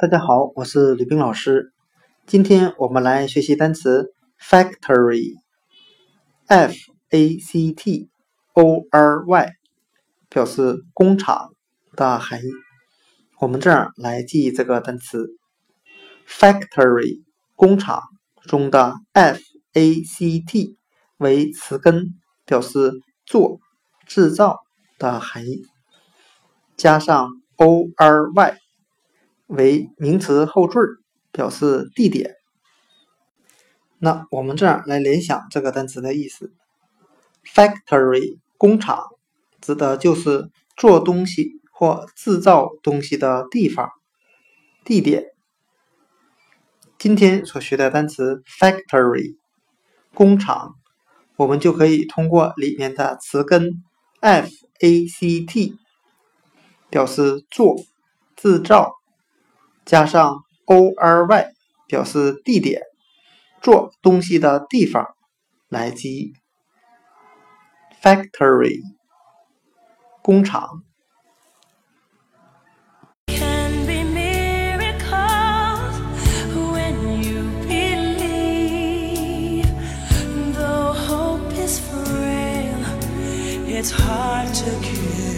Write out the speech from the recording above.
大家好，我是吕冰老师。今天我们来学习单词 factory，f a c t o r y，表示工厂的含义。我们这样来记这个单词 factory，工厂中的 f a c t 为词根，表示做、制造的含义，加上 o r y。为名词后缀，表示地点。那我们这样来联想这个单词的意思：factory 工厂，指的就是做东西或制造东西的地方、地点。今天所学的单词 factory 工厂，我们就可以通过里面的词根 f a c t 表示做、制造。加上 o r y 表示地点，做东西的地方来记 factory 工厂。It's hard to kill.